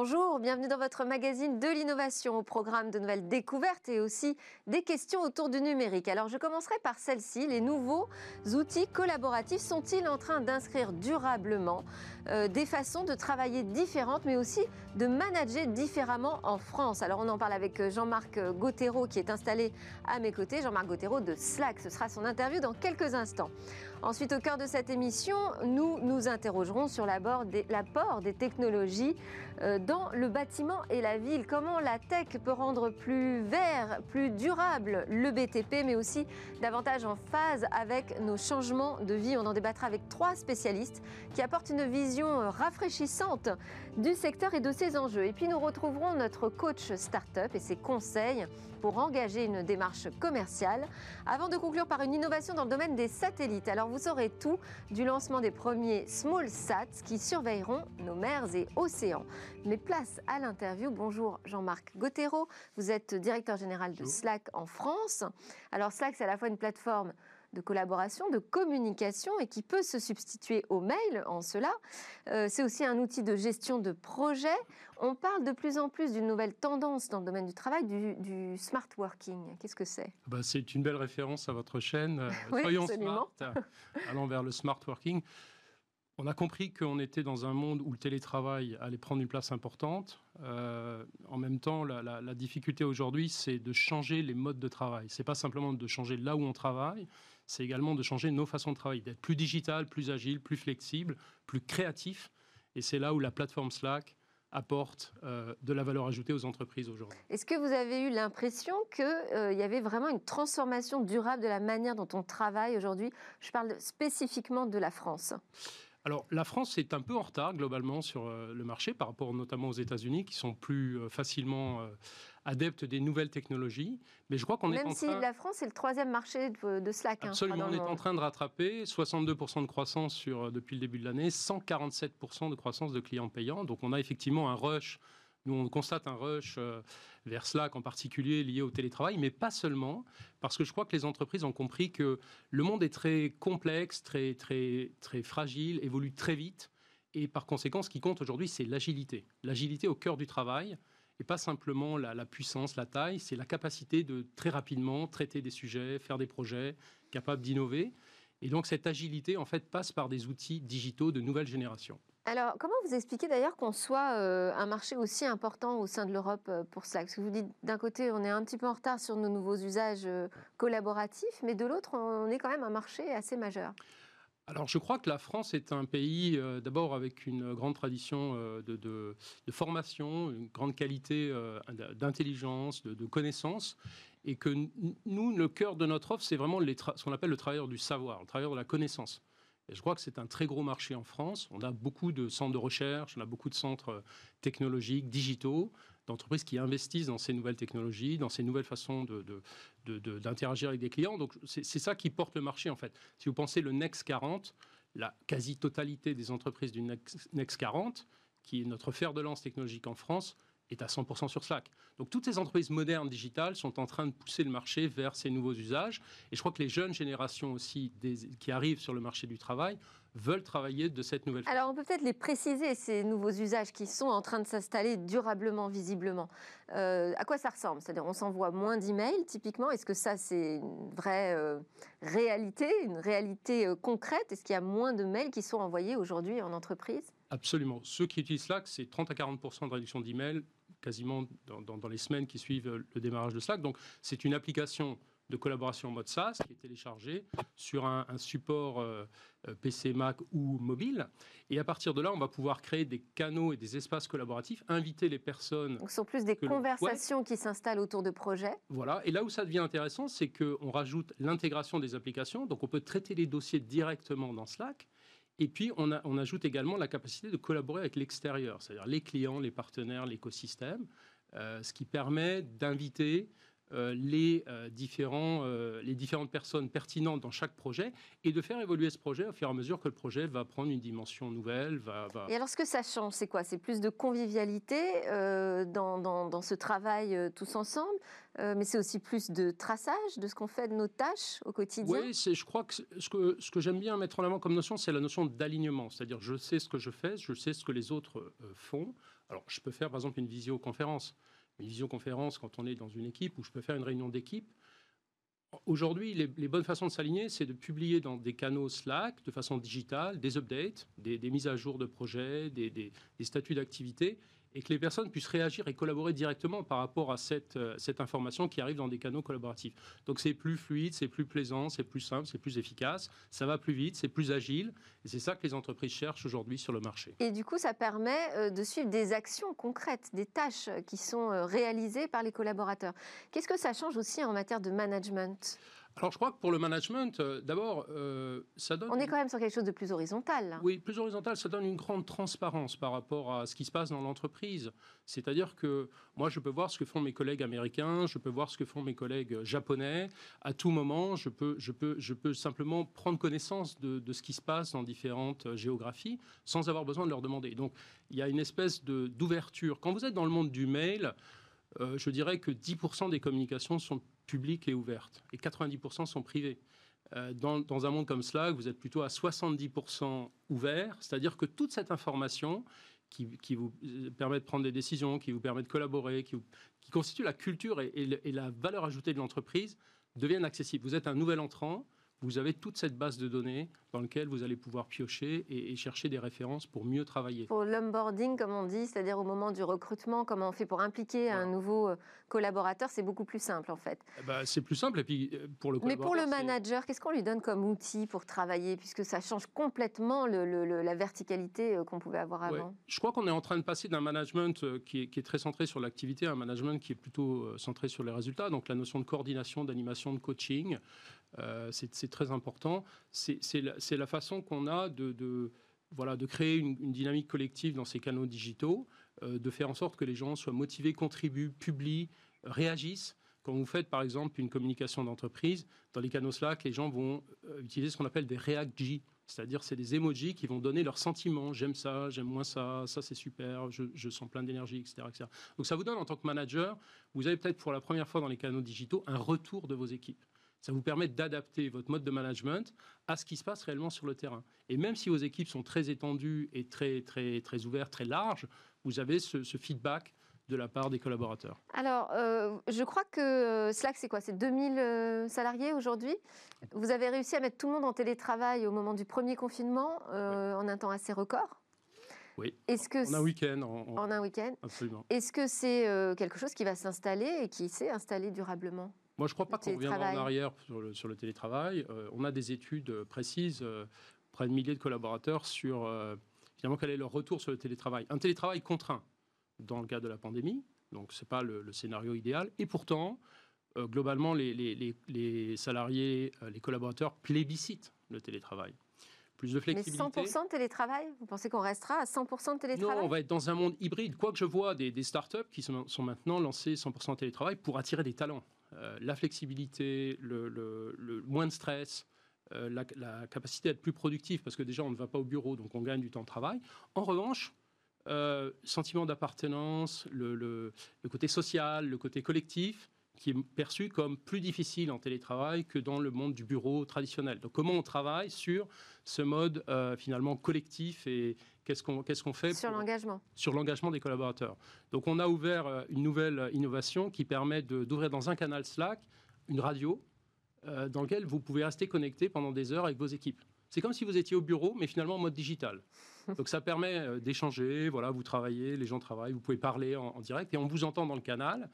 Bonjour, bienvenue dans votre magazine de l'innovation au programme de nouvelles découvertes et aussi des questions autour du numérique. Alors je commencerai par celle-ci. Les nouveaux outils collaboratifs sont-ils en train d'inscrire durablement euh, des façons de travailler différentes mais aussi de manager différemment en France? Alors on en parle avec euh, Jean-Marc Gauthéreau qui est installé à mes côtés. Jean-Marc Gauthéreau de Slack. Ce sera son interview dans quelques instants. Ensuite, au cœur de cette émission, nous nous interrogerons sur l'apport des, technologies euh, dans le bâtiment et la ville. Comment la tech peut rendre plus vert, plus durable le BTP, mais aussi davantage en phase avec nos changements de vie? On en débattra avec trois spécialistes qui apportent une vision rafraîchissante du secteur et de ses enjeux. Et puis nous retrouverons notre coach startup et ses conseils pour engager une démarche commerciale, avant de conclure par une innovation dans le domaine des satellites. Alors vous saurez tout du lancement des premiers Small Sats qui surveilleront nos mers et océans. Mais place à l'interview. Bonjour Jean-Marc Gauthéreau, vous êtes directeur général de Slack en France. Alors Slack, c'est à la fois une plateforme de collaboration, de communication et qui peut se substituer au mail en cela. Euh, c'est aussi un outil de gestion de projet. On parle de plus en plus d'une nouvelle tendance dans le domaine du travail, du, smart working. Qu'est-ce que c'est? Bah, C'est une belle référence à votre chaîne. Euh, soyons smart, allons vers le smart working. On a compris qu'on était dans un monde où le télétravail allait prendre une place importante. Euh, en même temps, la, difficulté aujourd'hui, c'est de changer les modes de travail. C'est pas simplement de changer là où on travaille, c'est également de changer nos façons de travailler, d'être plus digital, plus agile, plus flexible, plus créatif. Et c'est là où la plateforme Slack apporte euh, de la valeur ajoutée aux entreprises aujourd'hui. Est-ce que vous avez eu l'impression qu'il euh, y avait vraiment une transformation durable de la manière dont on travaille aujourd'hui? Je parle spécifiquement de la France. Alors, la France est un peu en retard globalement sur euh, le marché par rapport notamment aux États-Unis qui sont plus facilement adeptes des nouvelles technologies. Mais je crois qu'on est en train... Même si la France est le troisième marché de, Slack. Hein, Absolument, on est en train de rattraper 62% de croissance sur, euh, depuis le début de l'année, 147% de croissance de clients payants. Donc on a effectivement un rush nous, on constate un rush euh, vers Slack en particulier lié au télétravail, mais pas seulement, parce que je crois que les entreprises ont compris que le monde est très complexe, très, très, très fragile, évolue très vite. Et par conséquent, ce qui compte aujourd'hui, c'est l'agilité. L'agilité au cœur du travail et pas simplement la, puissance, la taille, c'est la capacité de très rapidement traiter des sujets, faire des projets, capable d'innover. Et donc cette agilité, en fait, passe par des outils digitaux de nouvelle génération. Alors, comment vous expliquez d'ailleurs qu'on soit euh, un marché aussi important au sein de l'Europe euh, pour cela? Parce que vous dites, d'un côté, on est un petit peu en retard sur nos nouveaux usages euh, collaboratifs, mais de l'autre, on est quand même un marché assez majeur. Alors je crois que la France est un pays d'abord avec une grande tradition de, formation, une grande qualité d'intelligence, de, connaissances, et que nous, le cœur de notre offre, c'est vraiment ce qu'on appelle le travailleur du savoir, le travailleur de la connaissance. Je crois que c'est un très gros marché en France. On a beaucoup de centres de recherche, on a beaucoup de centres technologiques, digitaux, d'entreprises qui investissent dans ces nouvelles technologies, dans ces nouvelles façons d'interagir avec des clients. Donc c'est ça qui porte le marché en fait. Si vous pensez le Next 40, la quasi-totalité des entreprises du Next 40, qui est notre fer de lance technologique en France, est à 100% sur Slack. Donc toutes ces entreprises modernes digitales sont en train de pousser le marché vers ces nouveaux usages. Et je crois que les jeunes générations aussi qui arrivent sur le marché du travail veulent travailler de cette nouvelle façon. Alors on peut peut-être les préciser, ces nouveaux usages qui sont en train de s'installer durablement, visiblement. Euh, à quoi ça ressemble? C'est-à-dire on s'envoie moins d'emails typiquement? Est-ce que ça c'est une vraie euh, réalité, une réalité euh, concrète? Est-ce qu'il y a moins de mails qui sont envoyés aujourd'hui en entreprise? Absolument. Ceux qui utilisent Slack, c'est 30 à 40 de réduction d'emails quasiment dans, les semaines qui suivent le démarrage de Slack. Donc c'est une application de collaboration en mode SaaS qui est téléchargée sur un, support euh, euh, PC, Mac ou mobile. Et à partir de là, on va pouvoir créer des canaux et des espaces collaboratifs, inviter les personnes. Donc ce sont plus des conversations qui s'installent autour de projets. Voilà. Et là où ça devient intéressant, c'est qu'on rajoute l'intégration des applications. Donc on peut traiter les dossiers directement dans Slack. Et puis, on, ajoute également la capacité de collaborer avec l'extérieur, c'est-à-dire les clients, les partenaires, l'écosystème, euh, ce qui permet d'inviter les, euh, différents, euh, les différentes personnes pertinentes dans chaque projet et de faire évoluer ce projet au fur et à mesure que le projet va prendre une dimension nouvelle. Va, Et alors, ce que ça change, c'est quoi? C'est plus de convivialité dans, dans, ce travail tous ensemble, mais c'est aussi plus de traçage de ce qu'on fait de nos tâches au quotidien? Oui, je crois que ce que, ce que j'aime bien mettre en avant comme notion, c'est la notion d'alignement. C'est-à-dire, je sais ce que je fais, je sais ce que les autres font. Alors, je peux faire, par exemple, une visioconférence une visioconférence quand on est dans une équipe ou je peux faire une réunion d'équipe. Aujourd'hui, les, bonnes façons de s'aligner, c'est de publier dans des canaux Slack de façon digitale des updates, des, mises à jour de projets, des statuts d'activité et que les personnes puissent réagir et collaborer directement par rapport à cette, euh, cette information qui arrive dans des canaux collaboratifs. Donc c'est plus fluide, c'est plus plaisant, c'est plus simple, c'est plus efficace, ça va plus vite, c'est plus agile, et c'est ça que les entreprises cherchent aujourd'hui sur le marché. Et du coup, ça permet euh, de suivre des actions concrètes, des tâches qui sont euh, réalisées par les collaborateurs. Qu'est-ce que ça change aussi en matière de management? Alors, je crois que pour le management, euh, d'abord, euh, ça donne. On est quand même sur quelque chose de plus horizontal. Oui, plus horizontal, ça donne une grande transparence par rapport à ce qui se passe dans l'entreprise. C'est-à-dire que moi, je peux voir ce que font mes collègues américains, je peux voir ce que font mes collègues japonais. À tout moment, je peux, je peux, je peux simplement prendre connaissance de, de ce qui se passe dans différentes euh, géographies sans avoir besoin de leur demander. Donc, il y a une espèce d'ouverture. Quand vous êtes dans le monde du mail, je dirais que 10% des communications sont publiques et ouvertes, et 90% sont privées. Euh, dans, un monde comme Slack, vous êtes plutôt à 70% ouvert, c'est-à-dire que toute cette information qui, vous euh, permet de prendre des décisions, qui vous permet de collaborer, qui, constitue la culture et, et la valeur ajoutée de l'entreprise, deviennent accessibles. Vous êtes un nouvel entrant, vous avez toute cette base de données dans laquelle vous allez pouvoir piocher et, chercher des références pour mieux travailler. Pour l'onboarding, comme on dit, c'est-à-dire au moment du recrutement, comment on fait pour impliquer un nouveau euh, collaborateur, c'est beaucoup plus simple en fait. Ben, c'est plus simple et puis euh, pour le Mais pour le manager, qu'est-ce qu'on lui donne comme outil pour travailler puisque ça change complètement la verticalité euh, qu'on pouvait avoir avant? Je crois qu'on est en train de passer d'un management qui est, qui est, très centré sur l'activité à un management qui est plutôt centré sur les résultats, donc la notion de coordination, d'animation, de coaching. Euh, c'est très important. C'est la, façon qu'on a de, créer une, dynamique collective dans ces canaux digitaux, euh, de faire en sorte que les gens soient motivés, contribuent, publient, réagissent. Quand vous faites par exemple une communication d'entreprise, dans les canaux Slack, les gens vont euh, utiliser ce qu'on appelle des React-G, c'est-à-dire c'est des emojis qui vont donner leurs sentiments. J'aime ça, j'aime moins ça, ça c'est super, je, sens plein d'énergie, etc., etc. Donc ça vous donne en tant que manager, vous avez peut-être pour la première fois dans les canaux digitaux un retour de vos équipes. Ça vous permet d'adapter votre mode de management à ce qui se passe réellement sur le terrain. Et même si vos équipes sont très étendues et très, très, très ouvertes, très larges, vous avez ce, feedback de la part des collaborateurs Alors, euh, je crois que euh, Slack, c'est quoi? C'est 2000 euh, salariés aujourd'hui. Vous avez réussi à mettre tout le monde en télétravail au moment du premier confinement en un temps assez record. Oui. Est-ce que en un week-end. En, un week-end. Absolument. Est-ce que c'est quelque chose qui va s'installer et qui s'est installé durablement? Moi, je ne crois pas qu'on reviendra en arrière sur le, télétravail. Euh, on a des études précises, euh, près de milliers de collaborateurs, sur euh, finalement quel est leur retour sur le télétravail. Un télétravail contraint dans le cas de la pandémie, donc ce n'est pas le, scénario idéal. Et pourtant, globalement, les, les, salariés, les collaborateurs plébiscitent le télétravail. Plus de flexibilité. Mais 100% de télétravail? Vous pensez qu'on restera à 100% de télétravail? Non, on va être dans un monde hybride. Quoique je vois des, des startups qui sont, sont maintenant lancées 100% télétravail pour attirer des talents. Euh, la flexibilité, le, moins de stress, euh, la, capacité à être plus productif, parce que déjà on ne va pas au bureau, donc on gagne du temps de travail. En revanche, euh, sentiment d'appartenance, le, côté social, le côté collectif, qui est perçu comme plus difficile en télétravail que dans le monde du bureau traditionnel. Donc comment on travaille sur ce mode finalement collectif et, Qu'est-ce qu'on fait Sur l'engagement. Sur l'engagement des collaborateurs. Donc on a ouvert euh, une nouvelle innovation qui permet d'ouvrir dans un canal Slack une radio euh, dans lequel vous pouvez rester connecté pendant des heures avec vos équipes. C'est comme si vous étiez au bureau, mais finalement en mode digital. Donc ça permet euh, d'échanger, voilà, vous travaillez, les gens travaillent, vous pouvez parler en, direct et on vous entend dans le canal.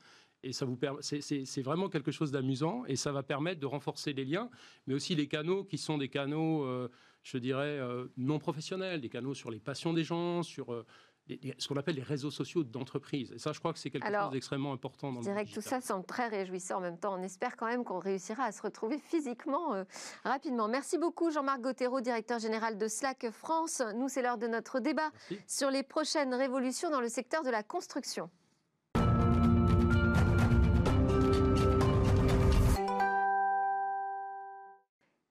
Et ça vous c'est vraiment quelque chose d'amusant et ça va permettre de renforcer les liens, mais aussi les canaux qui sont des canaux je dirais, euh, non professionnels, des canaux sur les passions des gens, sur euh, ce qu'on appelle les réseaux sociaux d'entreprise. Et ça, je crois que c'est quelque chose d'extrêmement important dans je dirais que tout ça semble très réjouissant en même temps. On espère quand même qu'on réussira à se retrouver physiquement euh, rapidement. Merci beaucoup Jean-Marc Gautero, directeur général de Slack France. Nous, c'est l'heure de notre débat sur les prochaines révolutions dans le secteur de la construction.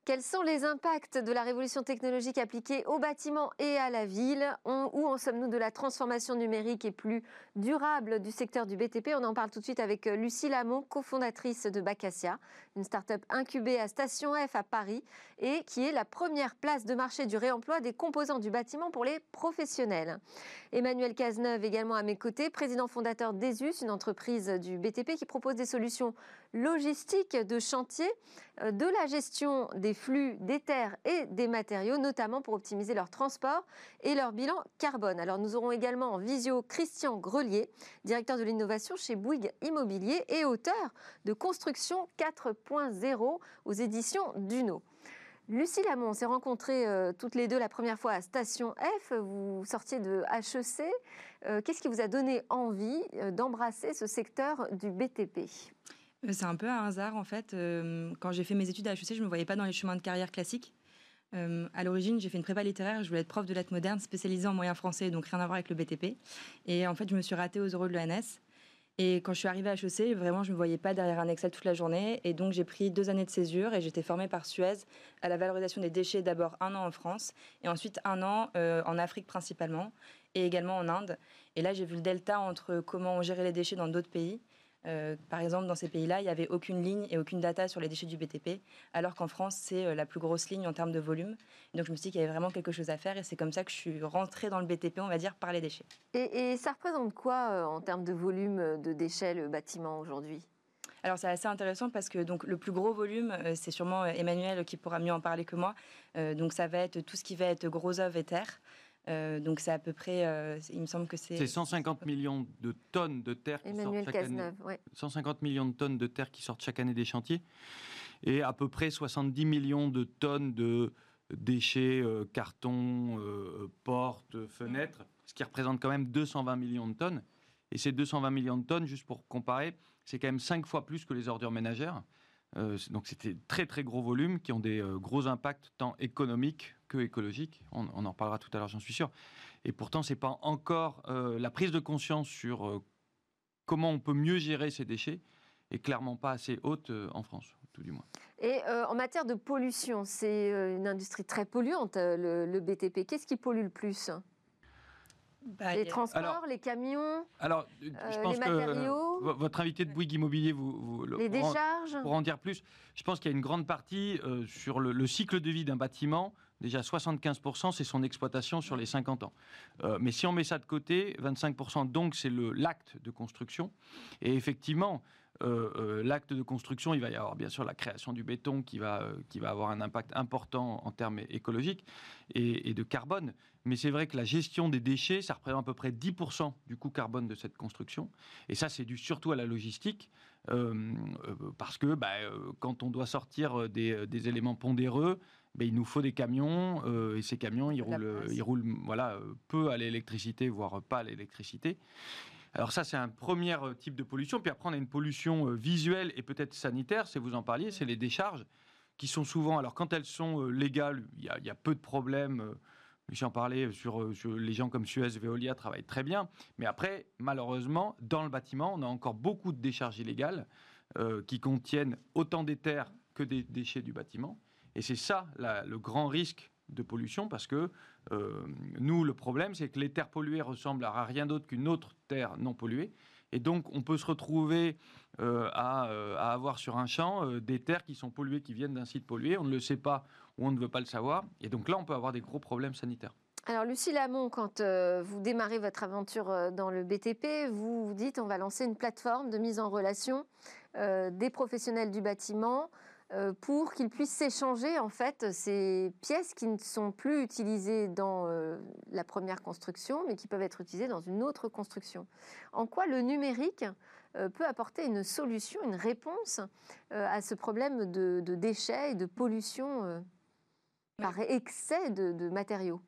Quels sont les impacts de la révolution technologique appliquée aux bâtiments et à la ville Où en sommes-nous de la transformation numérique et plus durable du secteur du BTP On en parle tout de suite avec euh, Lucie Lamont, cofondatrice de Bacassia, une start-up incubée à Station F à Paris et qui est la première place de marché du réemploi des composants du bâtiment pour les professionnels. Emmanuel Cazeneuve également à mes côtés, président fondateur d'ESUS, une entreprise du BTP qui propose des solutions logistiques de chantier, euh, de la gestion des flux, des terres et des matériaux, notamment pour optimiser leur transport et leur bilan carbone. Alors nous aurons également en visio Christian Grelier, directeur de l'innovation chez Bouygues Immobilier et auteur de Construction 4.0 aux éditions Duno. Lucie Lamont, on s'est rencontrées euh, toutes les deux la première fois à Station F. Vous sortiez de HEC. Euh, qu'est-ce qui vous a donné envie d'embrasser ce secteur du BTP c'est un peu un hasard en fait. Euh, quand j'ai fait mes études à HEC, je ne me voyais pas dans les chemins de carrière classiques. Euh, à l'origine, j'ai fait une prépa littéraire, je voulais être prof de lettres modernes spécialisée en moyens français, donc rien à voir avec le BTP. Et en fait, je me suis ratée aux euros de l'ENS. Et quand je suis arrivée à HEC, vraiment, je ne me voyais pas derrière un Excel toute la journée. Et donc, j'ai pris deux années de césure et j'étais formée par Suez à la valorisation des déchets, d'abord un an en France et ensuite un an en Afrique principalement et également en Inde. Et là, j'ai vu le delta entre comment on gérait les déchets dans d'autres pays euh, par exemple, dans ces pays-là, il n'y avait aucune ligne et aucune data sur les déchets du BTP, alors qu'en France, c'est euh, la plus grosse ligne en termes de volume. Donc je me suis dit qu'il y avait vraiment quelque chose à faire et c'est comme ça que je suis rentrée dans le BTP, on va dire, par les déchets. Et, ça représente quoi euh, en termes de volume de déchets, le bâtiment aujourd'hui? Alors c'est assez intéressant parce que donc le plus gros volume, c'est sûrement Emmanuel qui pourra mieux en parler que moi. donc ça va être tout ce qui va être gros œuvres et terre. Euh, donc c'est à peu près, euh, il me semble que c'est... C'est 150 millions de tonnes de terre qui sortent chaque année. 150 millions de tonnes de terre qui sortent chaque année des chantiers. Et à peu près 70 millions de tonnes de déchets, euh, cartons, portes, fenêtres, ce qui représente quand même 220 millions de tonnes. Et ces 220 millions de tonnes, juste pour comparer, c'est quand même 5 fois plus que les ordures ménagères. Donc c'était très très gros volumes qui ont des gros impacts tant économiques écologique. On, en reparlera tout à l'heure, j'en suis sûr. Et pourtant, c'est pas encore euh, la prise de conscience sur euh, comment on peut mieux gérer ces déchets est clairement pas assez haute euh, en France, tout du moins. Et en matière de pollution, c'est une industrie très polluante, le, BTP. Qu'est-ce qui pollue le plus? Bah, les transports, les camions, alors, je pense les matériaux. Que, votre invité de Bouygues Immobilier, vous, les décharges. Pour en dire plus, je pense qu'il y a une grande partie sur le, cycle de vie d'un bâtiment Déjà 75%, c'est son exploitation sur les 50 ans. Euh, mais si on met ça de côté, 25%, donc c'est l'acte de construction. Et effectivement, euh, euh, l'acte de construction, il va y avoir bien sûr la création du béton qui va, qui va avoir un impact important en termes écologiques et, de carbone. Mais c'est vrai que la gestion des déchets, ça représente à peu près 10% du coût carbone de cette construction. Et ça, c'est dû surtout à la logistique. parce que bah, quand on doit sortir des, des éléments pondéreux, ben, il nous faut des camions euh, et ces camions ils roulent, ils roulent voilà peu à l'électricité voire pas à l'électricité. Alors ça c'est un premier euh, type de pollution. Puis après on a une pollution euh, visuelle et peut-être sanitaire, c'est vous en parliez, c'est les décharges qui sont souvent alors quand elles sont légales il y, a peu de problèmes. J'en parlais sur, sur, les gens comme Suez, Veolia travaillent très bien. Mais après, malheureusement, dans le bâtiment, on a encore beaucoup de décharges illégales qui contiennent autant d'éther que des déchets du bâtiment. Et c'est ça le grand risque de pollution parce que euh, nous, le problème, c'est que les terres polluées ressemblent à rien d'autre qu'une autre terre non polluée. Et donc, on peut se retrouver euh, euh, à, avoir sur un champ des terres qui sont polluées, qui viennent d'un site pollué. On ne le sait pas ou on ne veut pas le savoir. Et donc là, on peut avoir des gros problèmes sanitaires. Alors, Lucie Lamont, quand vous démarrez votre aventure dans le BTP, vous vous dites on va lancer une plateforme de mise en relation des professionnels du bâtiment pour qu'ils puissent s'échanger en fait ces pièces qui ne sont plus utilisées dans euh, la première construction, mais qui peuvent être utilisées dans une autre construction. En quoi le numérique euh, peut apporter une solution, une réponse à ce problème de, déchets et de pollution par excès de matériaux?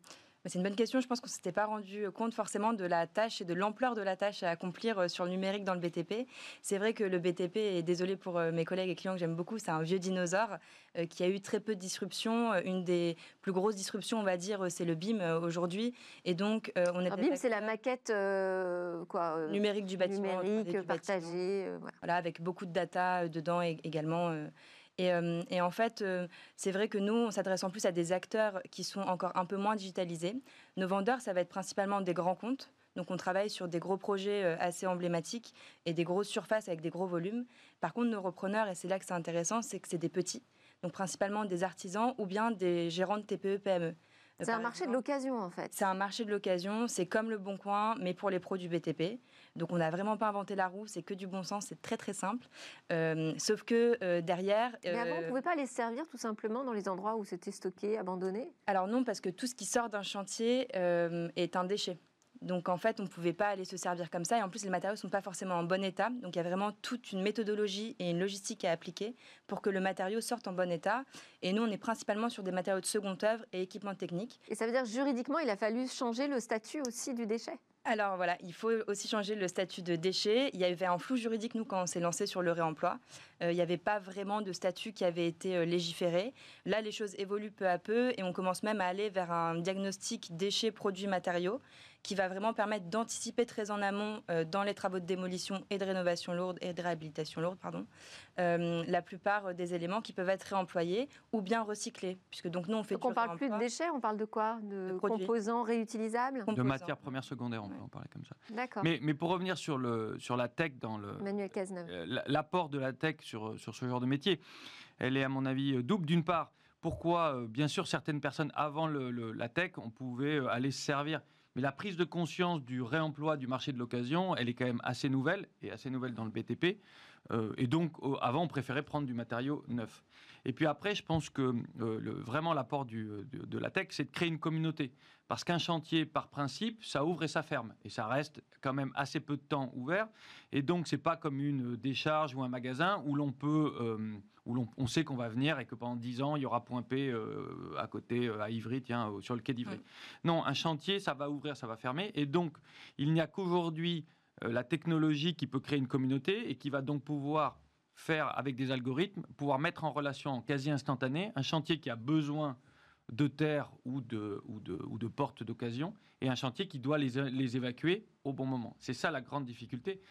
C'est une bonne question. Je pense qu'on ne s'était pas rendu compte forcément de la tâche et de l'ampleur de la tâche à accomplir euh, sur le numérique dans le BTP. C'est vrai que le BTP, et désolé pour euh, mes collègues et clients que j'aime beaucoup, c'est un vieux dinosaure euh, qui a eu très peu de disruptions. Une des plus grosses disruptions, on va dire, c'est le BIM aujourd'hui. Et donc, on est. BIM, c'est la maquette quoi, numérique du bâtiment. Numérique, partagée. Voilà. avec beaucoup de data dedans également. Et, et en fait, c'est vrai que nous, on s'adresse en plus à des acteurs qui sont encore un peu moins digitalisés. Nos vendeurs, ça va être principalement des grands comptes. Donc on travaille sur des gros projets assez emblématiques et des grosses surfaces avec des gros volumes. Par contre, nos repreneurs, et c'est là que c'est intéressant, c'est que c'est des petits donc principalement des artisans ou bien des gérants de TPE-PME. E. C'est un marché de l'occasion en fait. C'est un marché de l'occasion, c'est comme le Bon Coin, mais pour les produits BTP. Donc on n'a vraiment pas inventé la roue, c'est que du bon sens, c'est très très simple. Euh, sauf que euh, derrière... Mais avant, on ne euh, pouvait pas les servir tout simplement dans les endroits où c'était stocké, abandonné? Alors non, parce que tout ce qui sort d'un chantier est un déchet. Donc en fait, on ne pouvait pas aller se servir comme ça. Et en plus, les matériaux ne sont pas forcément en bon état. Donc il y a vraiment toute une méthodologie et une logistique à appliquer pour que le matériau sorte en bon état. Et nous, on est principalement sur des matériaux de seconde œuvre et équipements techniques. Et ça veut dire juridiquement, il a fallu changer le statut aussi du déchet? Alors voilà, il faut aussi changer le statut de déchet. Il y avait un flou juridique, nous, quand on s'est lancé sur le réemploi. Euh, il n'y avait pas vraiment de statut qui avait été euh, légiféré. Là, les choses évoluent peu à peu et on commence même à aller vers un diagnostic déchets, produits, matériaux qui va vraiment permettre d'anticiper très en amont euh, dans les travaux de démolition et de rénovation lourde et de réhabilitation lourde, pardon, euh, la plupart des éléments qui peuvent être réemployés ou bien recyclés, puisque donc nous on fait. Donc on parle plus de déchets, on parle de quoi? De, composants réutilisables? De matières premières secondaires, on peut en parler comme ça. D'accord. Mais, mais, pour revenir sur le sur la tech dans le. Manuel Cazeneuve. Euh, l'apport de la tech sur sur ce genre de métier, elle est à mon avis double. D'une part, pourquoi, bien sûr, certaines personnes avant le, la tech, on pouvait aller se servir mais la prise de conscience du réemploi du marché de l'occasion, elle est quand même assez nouvelle, et assez nouvelle dans le BTP. Euh, et donc, avant, on préférait prendre du matériau neuf. Et puis après, je pense que euh, le, vraiment l'apport de, de, la tech, c'est de créer une communauté. Parce qu'un chantier, par principe, ça ouvre et ça ferme. Et ça reste quand même assez peu de temps ouvert. Et donc, c'est pas comme une décharge ou un magasin où l'on peut, euh, où on sait qu'on va venir et que pendant 10 ans, il y aura point P à côté, à Ivry, tiens, sur le quai d'Ivry. Non, un chantier, ça va ouvrir, ça va fermer. Et donc, il n'y a qu'aujourd'hui euh, la technologie qui peut créer une communauté et qui va donc pouvoir faire avec des algorithmes, pouvoir mettre en relation quasi instantané un chantier qui a besoin de terre ou de, ou de, ou de portes d'occasion et un chantier qui doit les, les évacuer au bon moment. C'est ça la grande difficulté.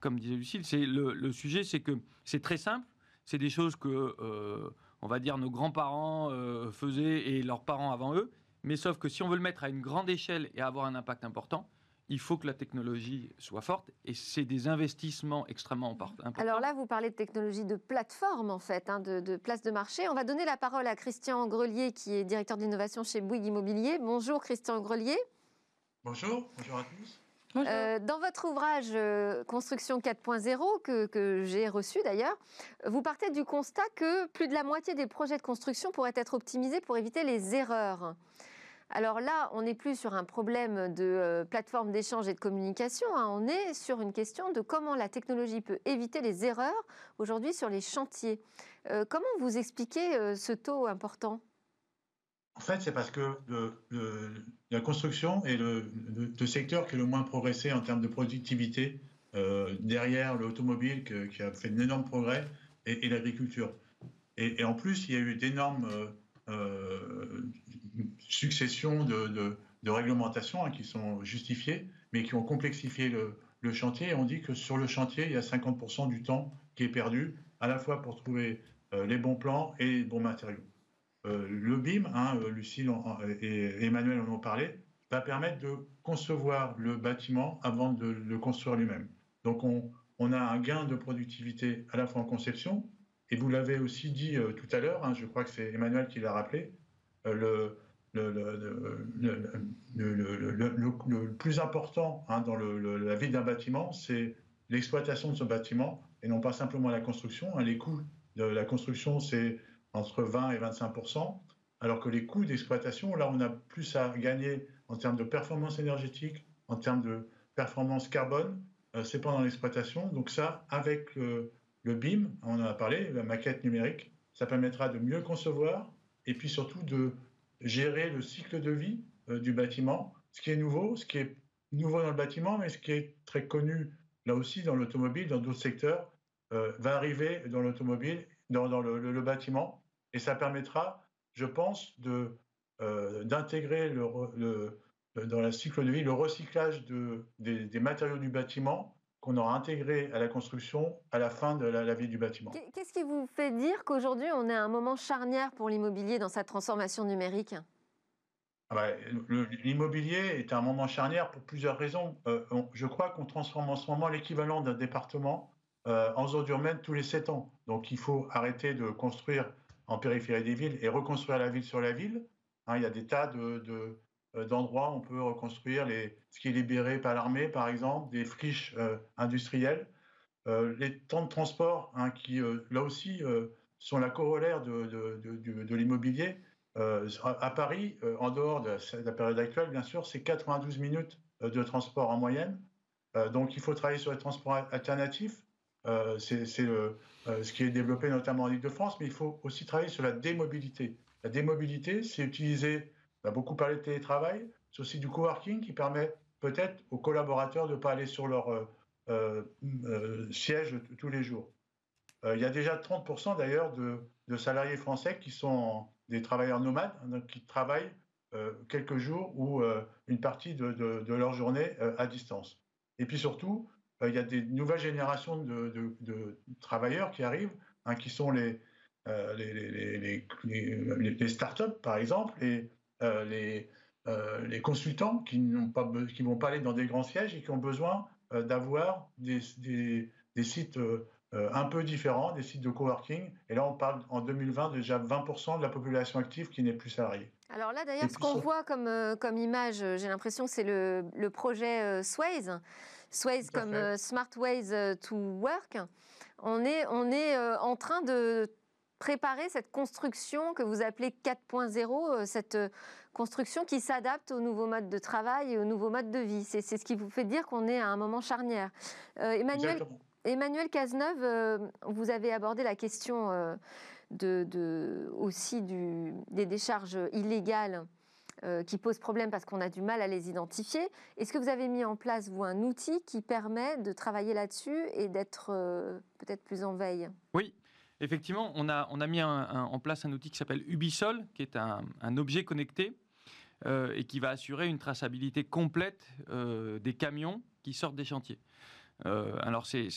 Comme disait Lucille, c'est le, le, sujet, c'est que c'est très simple. C'est des choses que, euh, on va dire, nos grands-parents euh, faisaient et leurs parents avant eux. Mais sauf que si on veut le mettre à une grande échelle et avoir un impact important, il faut que la technologie soit forte et c'est des investissements extrêmement importants. Alors là, vous parlez de technologie de plateforme en fait, hein, de, place de marché. On va donner la parole à Christian Grelier qui est directeur d'innovation chez Bouygues Immobilier. Bonjour Christian Grelier. Bonjour, bonjour à tous. Euh, dans votre ouvrage euh, Construction 4.0, que, que j'ai reçu d'ailleurs, vous partez du constat que plus de la moitié des projets de construction pourraient être optimisés pour éviter les erreurs. Alors là, on n'est plus sur un problème de euh, plateforme d'échange et de communication, hein. on est sur une question de comment la technologie peut éviter les erreurs aujourd'hui sur les chantiers. Euh, comment vous expliquez euh, ce taux important? En fait, c'est parce que la construction est le, secteur qui est le moins progressé en termes de productivité derrière l'automobile qui a fait d'énormes progrès et, l'agriculture. Et, en plus, il y a eu d'énormes succession de, réglementations hein, qui sont justifiées, mais qui ont complexifié le, chantier. Et on dit que sur le chantier, il y a 50% du temps qui est perdu, à la fois pour trouver euh, les bons plans et les bons matériaux. Euh, le BIM, hein, euh, Lucille et Emmanuel en ont parlé, va permettre de concevoir le bâtiment avant de le construire lui-même. Donc on, a un gain de productivité à la fois en conception, et vous l'avez aussi dit tout à l'heure, hein, je crois que c'est Emmanuel qui l'a rappelé, le, plus important hein, dans la vie d'un bâtiment, c'est l'exploitation de ce bâtiment et non pas simplement la construction. Hein. Les coûts de la construction, c'est entre 20 et 25% alors que les coûts d'exploitation, là, on a plus à gagner en termes de performance énergétique, en termes de performance carbone, euh, c'est pendant l'exploitation. Donc ça, avec le BIM, on en a parlé, la maquette numérique, ça permettra de mieux concevoir et puis surtout de gérer le cycle de vie euh, du bâtiment, ce qui est nouveau, ce qui est nouveau dans le bâtiment, mais ce qui est très connu là aussi dans l'automobile, dans d'autres secteurs, euh, va arriver dans l'automobile, dans, le, bâtiment, et ça permettra, je pense, euh, d'intégrer le, dans le cycle de vie le recyclage de, des, matériaux du bâtiment qu'on aura intégré à la construction à la fin de la, vie du bâtiment. Qu'est-ce qui vous fait dire qu'aujourd'hui, on est à un moment charnière pour l'immobilier dans sa transformation numérique? Ah bah, L'immobilier est un moment charnière pour plusieurs raisons. Euh, je crois qu'on transforme en ce moment l'équivalent d'un département euh, en zone urbaine tous les sept ans. Donc il faut arrêter de construire en périphérie des villes et reconstruire la ville sur la ville. Hein, il y a des tas de, d'endroits où on peut reconstruire ce qui est libéré par l'armée, par exemple, des friches euh, industrielles. Euh, les temps de transport, hein, qui là aussi sont la corollaire de, l'immobilier. à Paris, en dehors de la période actuelle, bien sûr, c'est 92 minutes de transport en moyenne. donc il faut travailler sur les transports alternatifs. c'est ce qui est développé notamment en Ile-de-France, mais il faut aussi travailler sur la démobilité. La démobilité, c'est utiliser on a beaucoup parlé de télétravail. C'est aussi du coworking qui permet peut-être aux collaborateurs de ne pas aller sur leur euh, euh, euh, siège tous les jours. il y a déjà 30% d'ailleurs de, salariés français qui sont des travailleurs nomades, hein, qui travaillent quelques jours ou une partie de, leur journée à distance. Et puis surtout, il y a des nouvelles générations de, travailleurs qui arrivent, hein, qui sont les, les, les, startups, par exemple, et les, euh, les consultants qui ne qui vont pas aller dans des grands sièges et qui ont besoin euh, d'avoir des, des, sites un peu différents, des sites de coworking. Et là, on parle en 2020 déjà 20% de la population active qui n'est plus salariée. Alors là, d'ailleurs, ce qu'on voit comme, comme image, j'ai l'impression, c'est le, le, projet Swaze. Swaze comme Smart Ways to Work. On est, on est en train de préparer cette construction que vous appelez 4.0, euh, cette euh, construction qui s'adapte aux nouveaux modes de travail et aux nouveaux modes de vie. C'est ce qui vous fait dire qu'on est à un moment charnière. Euh, Emmanuel, Emmanuel Cazeneuve, vous avez abordé la question de, aussi du, des décharges illégales qui posent problème parce qu'on a du mal à les identifier. Est-ce que vous avez mis en place, vous, un outil qui permet de travailler là-dessus et d'être peut-être plus en veille? Oui, Effectivement, on a, on a mis en place un outil qui s'appelle Ubisol, qui est un, objet connecté euh, et qui va assurer une traçabilité complète euh, des camions qui sortent des chantiers. Euh, alors, c'est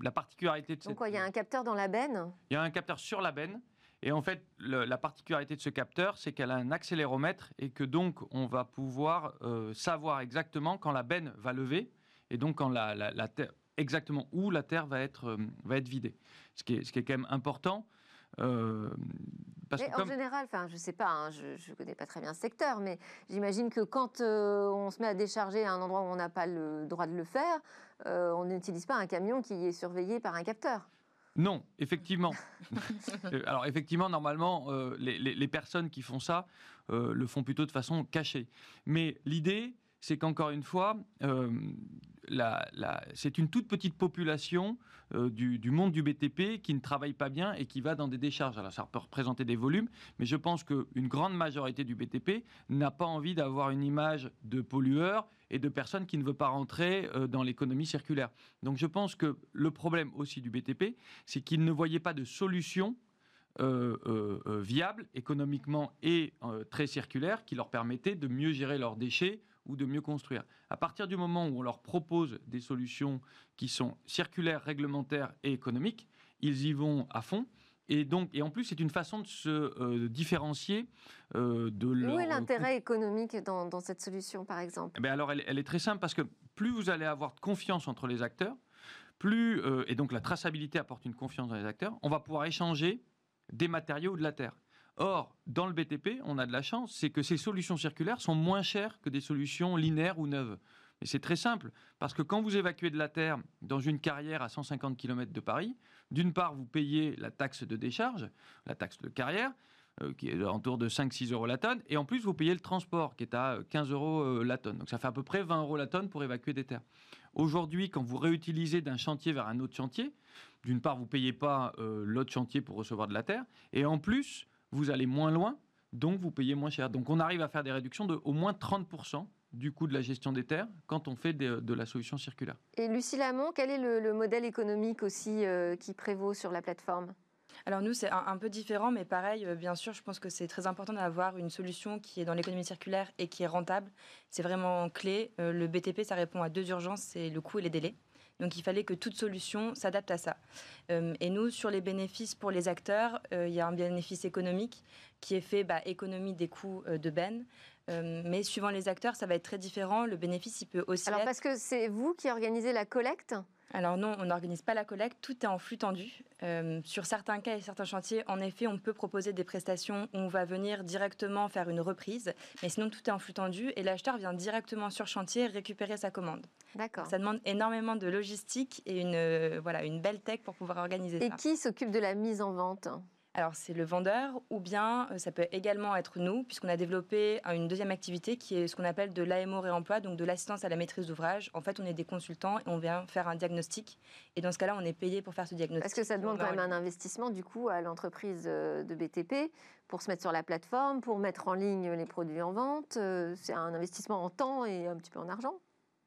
la particularité de Donc, quoi, il y a un capteur dans la benne? Il y a un capteur sur la benne. Et en fait, la particularité de ce capteur, c'est qu'elle a un accéléromètre et que donc on va pouvoir savoir exactement quand la benne va lever et donc quand la, la, la exactement où la terre va être, euh, va être vidée. Ce qui, est, ce qui est quand même important. Euh, parce en général, enfin, je sais pas, hein, je ne connais pas très bien ce secteur, mais j'imagine que quand euh, on se met à décharger à un endroit où on n'a pas le droit de le faire, on n'utilise pas un camion qui est surveillé par un capteur. Non, effectivement. Alors effectivement, normalement, les, les, personnes qui font ça le font plutôt de façon cachée. Mais l'idée, c'est qu'encore une fois, c'est une toute petite population euh, du, monde du BTP qui ne travaille pas bien et qui va dans des décharges. Alors ça peut représenter des volumes, mais je pense qu'une grande majorité du BTP n'a pas envie d'avoir une image de pollueur et de personnes qui ne veulent pas rentrer euh, dans l'économie circulaire. Donc je pense que le problème aussi du BTP, c'est qu'ils ne voyaient pas de solution euh, viable économiquement et très circulaire qui leur permettait de mieux gérer leurs déchets ou de mieux construire. À partir du moment où on leur propose des solutions qui sont circulaires, réglementaires et économiques, ils y vont à fond. Et donc, et en plus, c'est une façon de se euh, différencier euh, de leur. Où est l'intérêt économique dans, cette solution, par exemple? Eh Alors, elle, est très simple parce que plus vous allez avoir de confiance entre les acteurs, plus euh, et donc la traçabilité apporte une confiance dans les acteurs, on va pouvoir échanger des matériaux de la terre. Or, dans le BTP, on a de la chance, c'est que ces solutions circulaires sont moins chères que des solutions linéaires ou neuves. Mais c'est très simple, parce que quand vous évacuez de la terre dans une carrière à 150 km de Paris, d'une part, vous payez la taxe de décharge, la taxe de carrière, euh, qui est autour de 5-6 euros la tonne, et en plus, vous payez le transport, qui est à 15 euros euh, la tonne. Donc ça fait à peu près 20 euros la tonne pour évacuer des terres. Aujourd'hui, quand vous réutilisez d'un chantier vers un autre chantier, d'une part, vous ne payez pas euh, l'autre chantier pour recevoir de la terre, et en plus, vous allez moins loin, donc vous payez moins cher. Donc on arrive à faire des réductions de au moins 30% du coût de la gestion des terres quand on fait de, la solution circulaire. Et Lucie Lamont, quel est le, modèle économique aussi euh, qui prévaut sur la plateforme? Alors nous, c'est un, peu différent, mais pareil, euh, bien sûr, je pense que c'est très important d'avoir une solution qui est dans l'économie circulaire et qui est rentable. C'est vraiment clé. Euh, le BTP, ça répond à deux urgences, c'est le coût et les délais. Donc il fallait que toute solution s'adapte à ça. et nous, sur les bénéfices pour les acteurs, il y a un bénéfice économique qui est fait bah, économie des coûts de Ben. mais suivant les acteurs, ça va être très différent. Le bénéfice, il peut aussi. Alors, parce que c'est vous qui organisez la collecte? Alors non, on n'organise pas la collecte, tout est en flux tendu. Euh, sur certains cas et certains chantiers, en effet, on peut proposer des prestations où on va venir directement faire une reprise, mais sinon tout est en flux tendu et l'acheteur vient directement sur chantier récupérer sa commande. D'accord. Ça demande énormément de logistique et une, euh, voilà, une belle tech pour pouvoir organiser ça. Et qui s'occupe de la mise en vente? Alors c'est le vendeur ou bien euh, ça peut également être nous puisqu'on a développé une deuxième activité qui est ce qu'on appelle de l'AMO réemploi, donc de l'assistance à la maîtrise d'ouvrage. En fait, on est des consultants et on vient faire un diagnostic et dans ce cas-là, on est payé pour faire ce diagnostic. Parce que ça demande quand même un investissement du coup à l'entreprise euh, de BTP pour se mettre sur la plateforme, pour mettre en ligne les produits en vente. Euh, c'est un investissement en temps et un petit peu en argent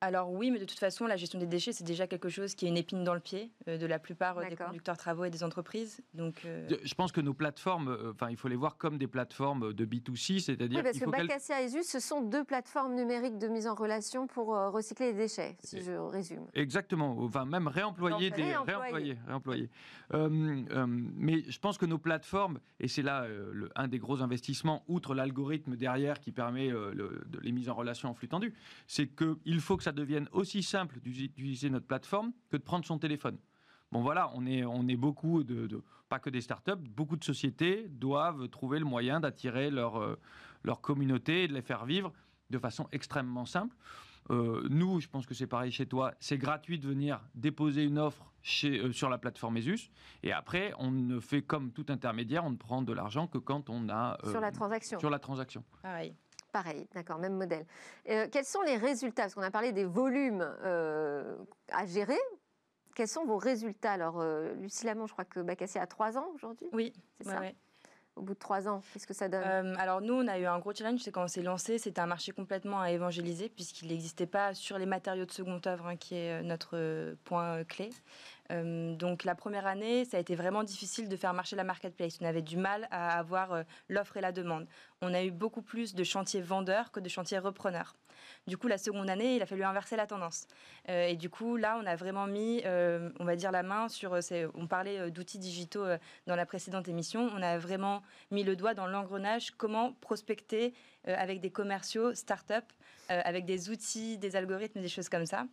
alors oui, mais de toute façon, la gestion des déchets, c'est déjà quelque chose qui est une épine dans le pied euh, de la plupart euh, des conducteurs travaux et des entreprises. Donc, euh, Je pense que nos plateformes, enfin, il faut les voir comme des plateformes de B2C, c'est-à-dire... Oui, parce que Bacassia et Zus, ce sont deux plateformes numériques de mise en relation pour recycler les déchets, si je résume. Exactement, enfin même réemployer des... Réemployer. réemployer, mais je pense que nos plateformes, et c'est là le, un des gros investissements, outre l'algorithme derrière qui permet de les mises en relation en flux tendu, c'est qu'il faut que ça devienne aussi simple d'utiliser notre plateforme que de prendre son téléphone. Bon voilà, on est, on est beaucoup de, pas que des startups, beaucoup de sociétés doivent trouver le moyen d'attirer leur, euh, leur communauté et de les faire vivre de façon extrêmement simple. Euh, nous, je pense que c'est pareil chez toi, c'est gratuit de venir déposer une offre chez, euh, sur la plateforme ESUS. Et après, on ne fait comme tout intermédiaire, on ne prend de l'argent que quand on a... sur la transaction. Sur la transaction. Pareil. Pareil, d'accord, même modèle. Euh, quels sont les résultats? Parce qu'on a parlé des volumes euh, à gérer. Quels sont vos résultats? Alors, euh, Lucie Lamont, je crois que Bacassia a trois ans aujourd'hui. Oui, c'est ça? Au bout de trois ans, qu'est-ce que ça donne? Alors nous, on a eu un gros challenge, c'est quand on s'est lancé, c'était un marché complètement à évangéliser puisqu'il n'existait pas sur les matériaux de seconde œuvre, hein, qui est notre point clé. Euh, donc la première année, ça a été vraiment difficile de faire marcher la marketplace. On avait du mal à avoir euh, l'offre et la demande. On a eu beaucoup plus de chantiers vendeurs que de chantiers repreneurs. Du coup, la seconde année, il a fallu inverser la tendance. Euh, et du coup, là, on a vraiment mis, on va dire, la main sur. On parlait d'outils digitaux dans la précédente émission. On a vraiment mis le doigt dans l'engrenage comment prospecter avec des commerciaux, start-up, avec des outils, des algorithmes, des choses comme ça.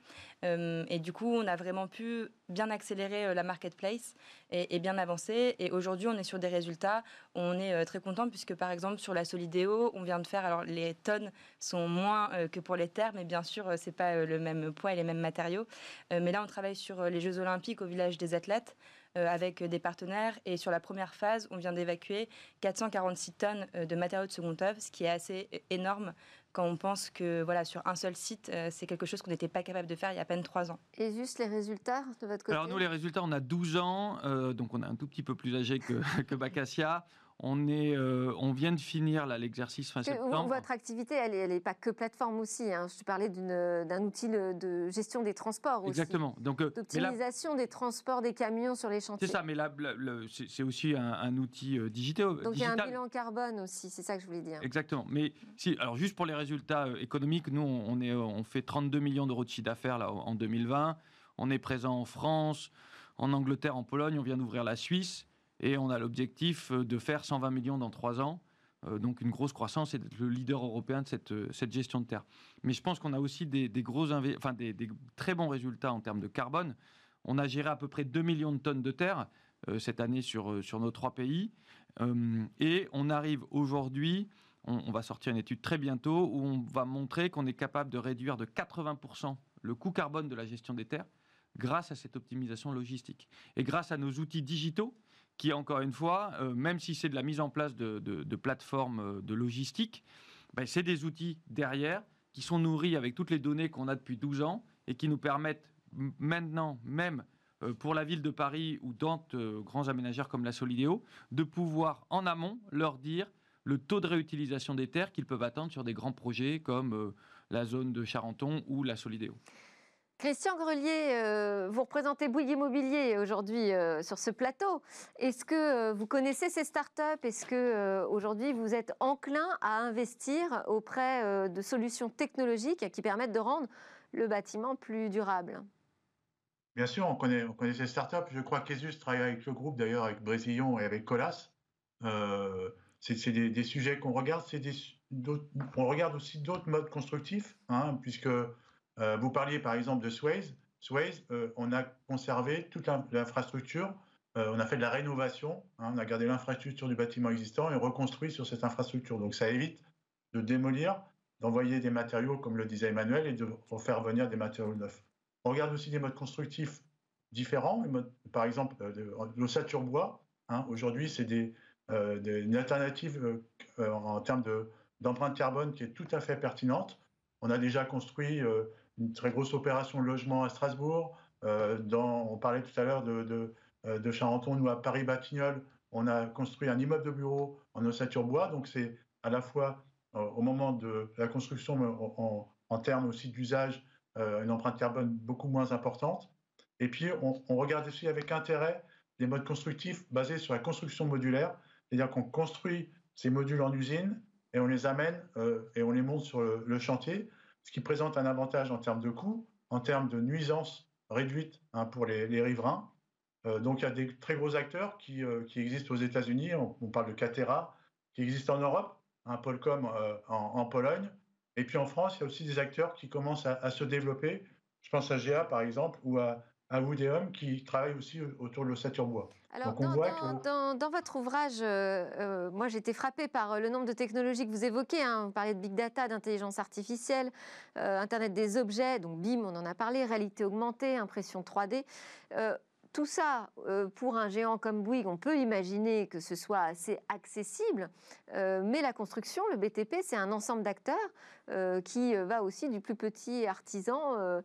et du coup, on a vraiment pu bien accélérer euh, la marketplace et, bien avancer. Et aujourd'hui, on est sur des résultats. On est euh, très content puisque, par exemple, sur la Solidéo, on vient de faire. Alors, les tonnes sont moins euh, que pour les terres, mais bien sûr, c'est pas le même poids et les mêmes matériaux. mais là, on travaille sur les Jeux Olympiques au village des athlètes. Avec des partenaires. Et sur la première phase, on vient d'évacuer 446 tonnes de matériaux de seconde œuvre, ce qui est assez énorme quand on pense que voilà, sur un seul site, euh, c'est quelque chose qu'on n'était pas capable de faire il y a à peine trois ans. Et juste les résultats de votre côté Alors nous, les résultats, on a 12 ans, euh, donc on est un tout petit peu plus âgé que, que Bacassia. On, est, euh, on vient de finir l'exercice fin septembre. Votre activité, elle n'est pas que plateforme aussi. Hein. Je parlais d'un outil de gestion des transports aussi. Exactement. Euh, D'optimisation des transports des camions sur les chantiers. C'est ça, mais là, c'est aussi un, outil euh, digital. Donc il y a un bilan carbone aussi, c'est ça que je voulais dire. Exactement. Mais si, alors juste pour les résultats économiques, nous, on, est, on fait 32 millions d'euros de chiffre d'affaires en 2020. On est présent en France, en Angleterre, en Pologne. On vient d'ouvrir la Suisse. Et on a l'objectif euh, de faire 120 millions dans trois ans. Euh, donc une grosse croissance et d'être le leader européen de cette, euh, cette gestion de terre. Mais je pense qu'on a aussi des, gros enfin des, très bons résultats en termes de carbone. On a géré à peu près 2 millions de tonnes de terre cette année sur, sur nos trois pays. et on arrive aujourd'hui, on, on, va sortir une étude très bientôt, où on va montrer qu'on est capable de réduire de 80% le coût carbone de la gestion des terres grâce à cette optimisation logistique. Et grâce à nos outils digitaux, qui, encore une fois, euh, même si c'est de la mise en place de, plateformes euh, de logistique, ben, c'est des outils derrière qui sont nourris avec toutes les données qu'on a depuis 12 ans et qui nous permettent maintenant, même euh, pour la ville de Paris ou d'autres grands aménageurs comme la Solidéo, de pouvoir en amont leur dire le taux de réutilisation des terres qu'ils peuvent attendre sur des grands projets comme la zone de Charenton ou la Solidéo. Christian Grelier, euh, vous représentez Bouygues Immobilier aujourd'hui euh, sur ce plateau. Est-ce que euh, vous connaissez ces startups? Est-ce que aujourd'hui vous êtes enclin à investir auprès de solutions technologiques qui permettent de rendre le bâtiment plus durable? Bien sûr, on connaît, on connaît ces startups. Je crois qu'Esus travaille avec le groupe, d'ailleurs, avec Brésillon et avec Colas. C'est des, sujets qu'on regarde. on regarde aussi d'autres modes constructifs, hein, puisque euh, vous parliez par exemple de Sways. Sways, euh, on a conservé toute l'infrastructure. on a fait de la rénovation. Hein, on a gardé l'infrastructure du bâtiment existant et reconstruit sur cette infrastructure. Donc ça évite de démolir, d'envoyer des matériaux, comme le disait Emmanuel, et de faire venir des matériaux neufs. On regarde aussi des modes constructifs différents. par exemple, euh, l'ossature bois. Hein, aujourd'hui, c'est euh, une alternative euh, en termes d'empreinte carbone qui est tout à fait pertinente. On a déjà construit une très grosse opération de logement à Strasbourg. on parlait tout à l'heure de, de, Charenton, nous à Paris-Batignolles, on a construit un immeuble de bureau en ossature bois. Donc c'est à la fois au moment de la construction, en, en termes aussi d'usage, euh, une empreinte carbone beaucoup moins importante. Et puis, on, regarde aussi avec intérêt des modes constructifs basés sur la construction modulaire, c'est-à-dire qu'on construit ces modules en usine et on les amène euh, et on les monte sur le, chantier, ce qui présente un avantage en termes de coûts, en termes de nuisances réduites hein, pour les, riverains. Euh, donc il y a des très gros acteurs qui, existent aux États-Unis, on, parle de Catera, qui existent en Europe, un Polcom en, Pologne, et puis en France, il y a aussi des acteurs qui commencent à, se développer. Je pense à GA par exemple ou à, à Woodéum qui travaillent aussi autour de l'ossature bois. Alors, dans, dans, votre ouvrage, euh, euh, moi j'ai été frappée par le nombre de technologies que vous évoquez. Hein. Vous parlez de big data, d'intelligence artificielle, euh, Internet des objets, donc BIM, on en a parlé, réalité augmentée, impression 3D tout ça, euh, pour un géant comme Bouygues, on peut imaginer que ce soit assez accessible, euh, mais la construction, le BTP, c'est un ensemble d'acteurs euh, qui va aussi du plus petit artisan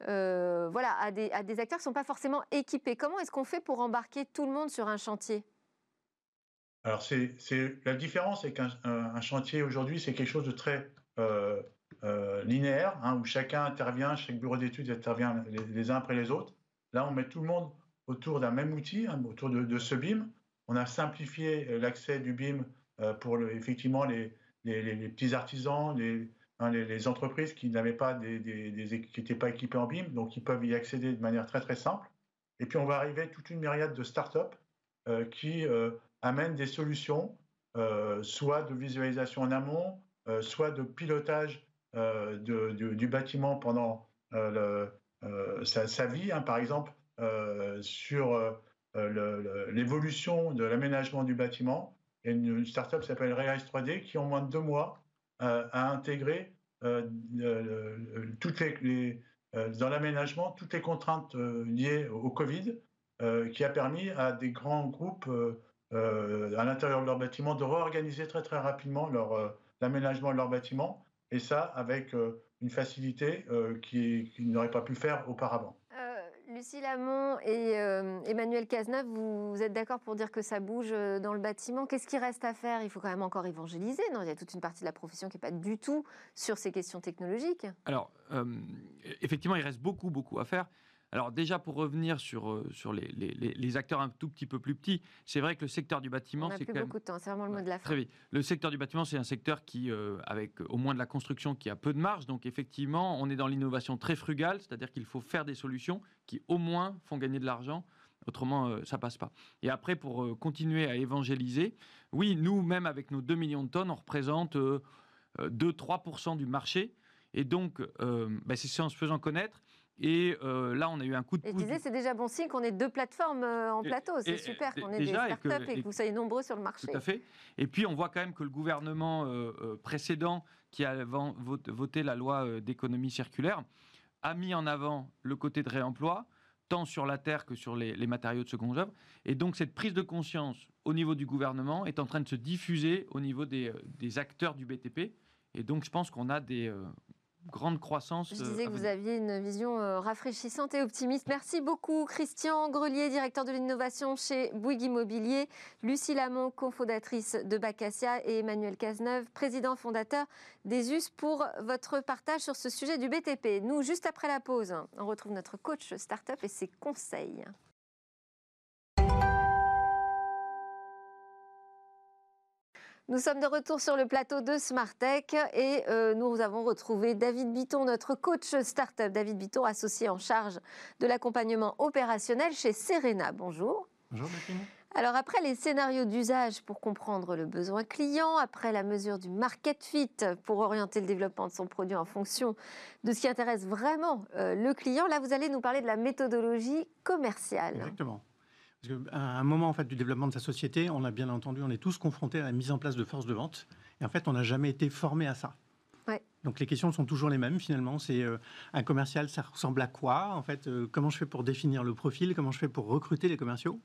voilà, à des, acteurs qui ne sont pas forcément équipés. Comment est-ce qu'on fait pour embarquer tout le monde sur un chantier? Alors, c'est, la différence, c'est qu'un chantier aujourd'hui, c'est quelque chose de très linéaire, hein, où chacun intervient, chaque bureau d'études intervient les uns après les autres. Là, on met tout le monde autour d'un même outil, hein, autour de, ce BIM. On a simplifié euh, l'accès du BIM euh, pour effectivement les, petits artisans, hein, les, entreprises qui n'avaient pas des, n'étaient pas équipées en BIM, donc ils peuvent y accéder de manière très très simple. Et puis on va arriver à toute une myriade de startups euh, qui amènent des solutions, soit de visualisation en amont, soit de pilotage du bâtiment pendant sa, vie. Hein. Par exemple, sur euh, l'évolution de l'aménagement du bâtiment. Et une, startup s'appelle Realize 3D qui, en moins de deux mois, euh, a intégré toutes les, dans l'aménagement toutes les contraintes liées au Covid, qui a permis à des grands groupes à l'intérieur de leur bâtiment de réorganiser très très rapidement l'aménagement de leur bâtiment, et ça avec une facilité qu'ils qui n'auraient pas pu faire auparavant. Lucie Lamont et euh, Emmanuel Cazeneuve, vous, êtes d'accord pour dire que ça bouge euh, dans le bâtiment? Qu'est-ce qui reste à faire? Il faut quand même encore évangéliser. Non? Il y a toute une partie de la profession qui n'est pas du tout sur ces questions technologiques. Alors, euh, effectivement, il reste beaucoup, beaucoup à faire. Alors déjà, pour revenir sur, euh, sur les, les, acteurs un tout petit peu plus petits, c'est vrai que le secteur du bâtiment... c'est quand beaucoup de temps, c'est vraiment le mot de la fin. Très vite. Le secteur du bâtiment, c'est un secteur qui, euh, avec au moins de la construction, qui a peu de marge. Donc effectivement, on est dans l'innovation très frugale, c'est-à-dire qu'il faut faire des solutions qui au moins font gagner de l'argent. Autrement, euh, ça passe pas. Et après, pour continuer à évangéliser, oui, nous, même avec nos 2 millions de tonnes, on représente 2-3% du marché. Et donc, bah, c'est en se faisant connaître et euh, là, on a eu un coup de pouce. Et je disais, c'est déjà bon signe qu'on ait deux plateformes euh, en plateau. C'est super qu'on ait des startups et que, vous soyez nombreux sur le marché. Tout à fait. Et puis, on voit quand même que le gouvernement euh, précédent, qui a voté la loi d'économie circulaire, a mis en avant le côté de réemploi, tant sur la terre que sur les, matériaux de seconde œuvre. Et donc, cette prise de conscience au niveau du gouvernement est en train de se diffuser au niveau des, des acteurs du BTP. Et donc, je pense qu'on a des, grande croissance. Je disais que vous aviez une vision euh, rafraîchissante et optimiste. Merci beaucoup, Christian Grelier, directeur de l'innovation chez Bouygues Immobilier, Lucie Lamont, cofondatrice de Bacassia, et Emmanuel Cazeneuve, président fondateur des US, pour votre partage sur ce sujet du BTP. Nous, juste après la pause, on retrouve notre coach startup et ses conseils. Nous sommes de retour sur le plateau de Smartech et euh, nous avons retrouvé David Bitton, notre coach startup. David Bitton, associé en charge de l'accompagnement opérationnel chez Serena. Bonjour. Bonjour, Martine. Alors après les scénarios d'usage pour comprendre le besoin client, après la mesure du market fit pour orienter le développement de son produit en fonction de ce qui intéresse vraiment euh, le client, là vous allez nous parler de la méthodologie commerciale. Exactement. Parce qu'à un moment en fait, du développement de sa société, on a bien entendu, on est tous confrontés à la mise en place de forces de vente. Et en fait, on n'a jamais été formé à ça. Donc les questions sont toujours les mêmes finalement. C'est euh, un commercial, ça ressemble à quoi En fait, euh, comment je fais pour définir le profil Comment je fais pour recruter les commerciaux?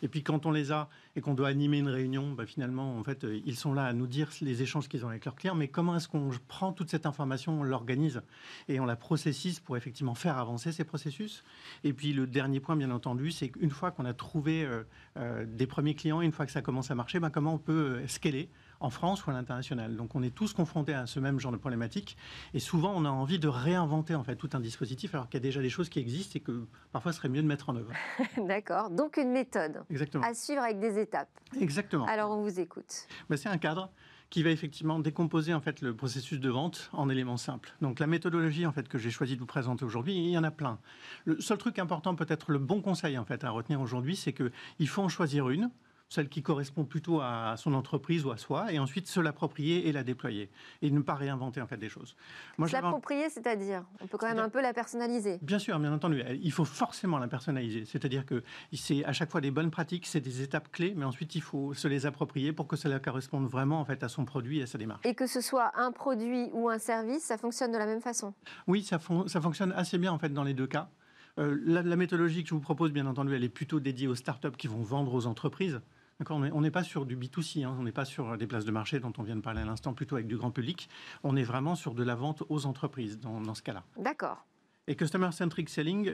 Et puis quand on les a et qu'on doit animer une réunion, bah, finalement, en fait, euh, ils sont là à nous dire les échanges qu'ils ont avec leurs clients. Mais comment est-ce qu'on prend toute cette information, on l'organise et on la processise pour effectivement faire avancer ces processus? Et puis le dernier point, bien entendu, c'est qu'une fois qu'on a trouvé des premiers clients, une fois que ça commence à marcher, bah, comment on peut scaler en France ou à l'international. Donc on est tous confrontés à ce même genre de problématique et souvent on a envie de réinventer en fait tout un dispositif alors qu'il y a déjà des choses qui existent et que parfois ce serait mieux de mettre en œuvre. D'accord. Donc une méthode Exactement. à suivre avec des étapes. Exactement. Alors on vous écoute. Ben, c'est un cadre qui va effectivement décomposer en fait le processus de vente en éléments simples. Donc la méthodologie en fait que j'ai choisi de vous présenter aujourd'hui, il y en a plein. Le seul truc important peut-être le bon conseil en fait à retenir aujourd'hui, c'est que il faut en choisir une celle qui correspond plutôt à son entreprise ou à soi, et ensuite se l'approprier et la déployer, et ne pas réinventer en fait des choses. L'approprier, c'est-à-dire On peut quand même un peu la personnaliser. Bien sûr, bien entendu. Il faut forcément la personnaliser. C'est-à-dire que c'est à chaque fois des bonnes pratiques, c'est des étapes clés, mais ensuite il faut se les approprier pour que cela corresponde vraiment en fait à son produit et à sa démarche. Et que ce soit un produit ou un service, ça fonctionne de la même façon Oui, ça, ça fonctionne assez bien en fait dans les deux cas. Euh, la, la, méthodologie que je vous propose, bien entendu, elle est plutôt dédiée aux startups qui vont vendre aux entreprises. On n'est pas sur du B2C, hein. on n'est pas sur des places de marché dont on vient de parler à l'instant, plutôt avec du grand public. On est vraiment sur de la vente aux entreprises dans, ce cas-là. D'accord. Et Customer Centric Selling,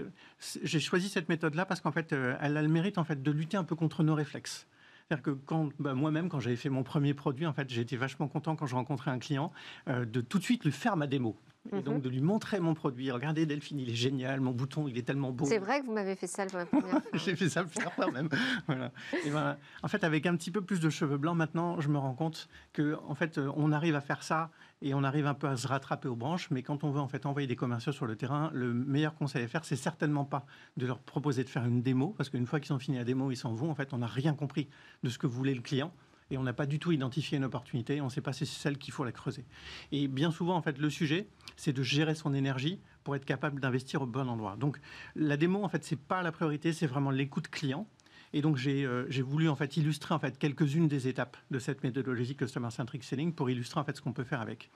j'ai choisi cette méthode-là parce qu'en fait, euh, elle a le mérite en fait, de lutter un peu contre nos réflexes. C'est-à-dire que quand, bah, moi-même, quand j'avais fait mon premier produit, en fait, été vachement content quand je rencontrais un client euh, de tout de suite lui faire ma démo et donc mhm. de lui montrer mon produit. Regardez Delphine, il est génial, mon bouton, il est tellement beau. C'est vrai que vous m'avez fait ça la première fois. J'ai fait ça le faire quand même. voilà. Et ben, en fait, avec un petit peu plus de cheveux blancs maintenant, je me rends compte que en fait, euh, on arrive à faire ça et on arrive un peu à se rattraper aux branches. Mais quand on veut en fait envoyer des commerciaux sur le terrain, le meilleur conseil à faire, c'est certainement pas de leur proposer de faire une démo, parce qu'une fois qu'ils ont fini la démo, ils s'en vont. En fait, on n'a rien compris de ce que voulait le client et on n'a pas du tout identifié une opportunité. On ne sait pas si c'est celle qu'il faut la creuser. Et bien souvent, en fait, le sujet, c'est de gérer son énergie pour être capable d'investir au bon endroit. Donc, la démo, en fait, c'est pas la priorité, c'est vraiment l'écoute client. Et donc, j'ai euh, voulu en fait illustrer en fait quelques-unes des étapes de cette méthodologie Customer Centric Selling pour illustrer en fait ce qu'on peut faire avec.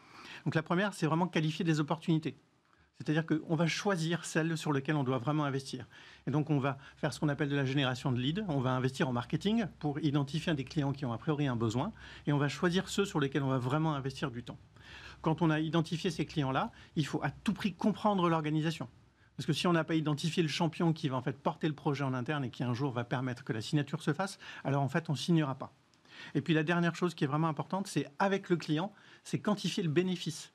Donc, la première, c'est vraiment qualifier des opportunités. C'est-à-dire qu'on va choisir celles sur lesquelles on doit vraiment investir. Et donc, on va faire ce qu'on appelle de la génération de leads. On va investir en marketing pour identifier des clients qui ont a priori un besoin. Et on va choisir ceux sur lesquels on va vraiment investir du temps. Quand on a identifié ces clients-là, il faut à tout prix comprendre l'organisation. Parce que si on n'a pas identifié le champion qui va en fait porter le projet en interne et qui un jour va permettre que la signature se fasse, alors en fait on signera pas. Et puis la dernière chose qui est vraiment importante, c'est avec le client, c'est quantifier le bénéfice.